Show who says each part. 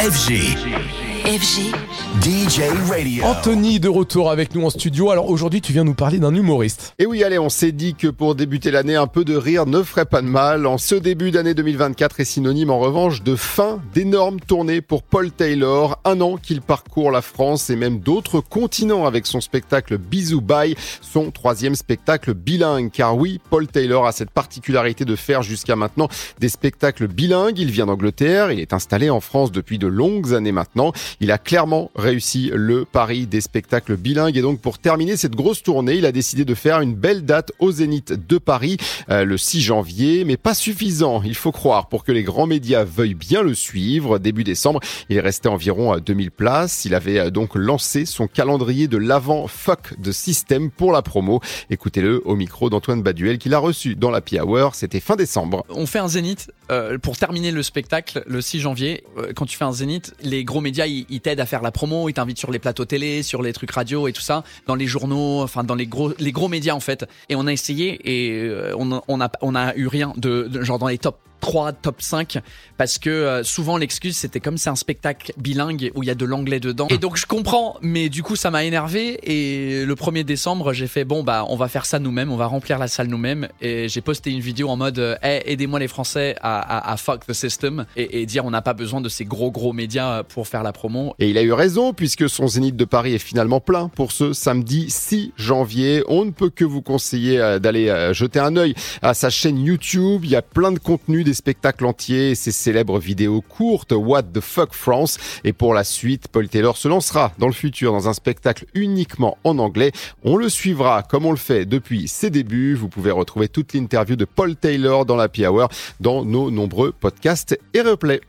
Speaker 1: FG.
Speaker 2: FG.
Speaker 1: DJ Radio.
Speaker 3: Anthony de retour avec nous en studio. Alors aujourd'hui, tu viens nous parler d'un humoriste.
Speaker 4: Et oui, allez, on s'est dit que pour débuter l'année, un peu de rire ne ferait pas de mal. En ce début d'année 2024 est synonyme en revanche de fin d'énormes tournées pour Paul Taylor. Un an qu'il parcourt la France et même d'autres continents avec son spectacle Bisou Bye, son troisième spectacle bilingue. Car oui, Paul Taylor a cette particularité de faire jusqu'à maintenant des spectacles bilingues. Il vient d'Angleterre, il est installé en France depuis de longues années maintenant. Il a clairement réussi le pari des spectacles bilingues et donc pour terminer cette grosse tournée, il a décidé de faire une belle date au Zénith de Paris euh, le 6 janvier, mais pas suffisant, il faut croire, pour que les grands médias veuillent bien le suivre. Début décembre, il restait environ à 2000 places. Il avait euh, donc lancé son calendrier de l'avant fuck de système pour la promo. Écoutez-le au micro d'Antoine Baduel qu'il a reçu dans la Hour, c'était fin décembre.
Speaker 5: On fait un zénith euh, pour terminer le spectacle le 6 janvier. Euh, quand tu fais un zénith, les gros médias ils t'aident à faire la promo, ils t'invitent sur les plateaux télé, sur les trucs radio et tout ça, dans les journaux, enfin dans les gros les gros médias en fait. Et on a essayé et euh, on, on a on a eu rien de, de genre dans les top 3, top 5, parce que euh, souvent l'excuse c'était comme c'est un spectacle bilingue où il y a de l'anglais dedans. Et donc je comprends, mais du coup ça m'a énervé et le 1er décembre j'ai fait bon bah on va faire ça nous-mêmes, on va remplir la salle nous-mêmes et j'ai posté une vidéo en mode euh, hey, aidez-moi les Français à, à, à fuck the system et, et dire on n'a pas besoin de ces gros gros médias pour faire la promo.
Speaker 4: Et il a eu raison puisque son Zénith de Paris est finalement plein pour ce samedi 6 janvier. On ne peut que vous conseiller euh, d'aller euh, jeter un œil à sa chaîne YouTube. Il y a plein de contenu, des spectacles entiers, ses célèbres vidéos courtes What the fuck France. Et pour la suite, Paul Taylor se lancera dans le futur dans un spectacle uniquement en anglais. On le suivra comme on le fait depuis ses débuts. Vous pouvez retrouver toute l'interview de Paul Taylor dans la Hour dans nos nombreux podcasts et replays.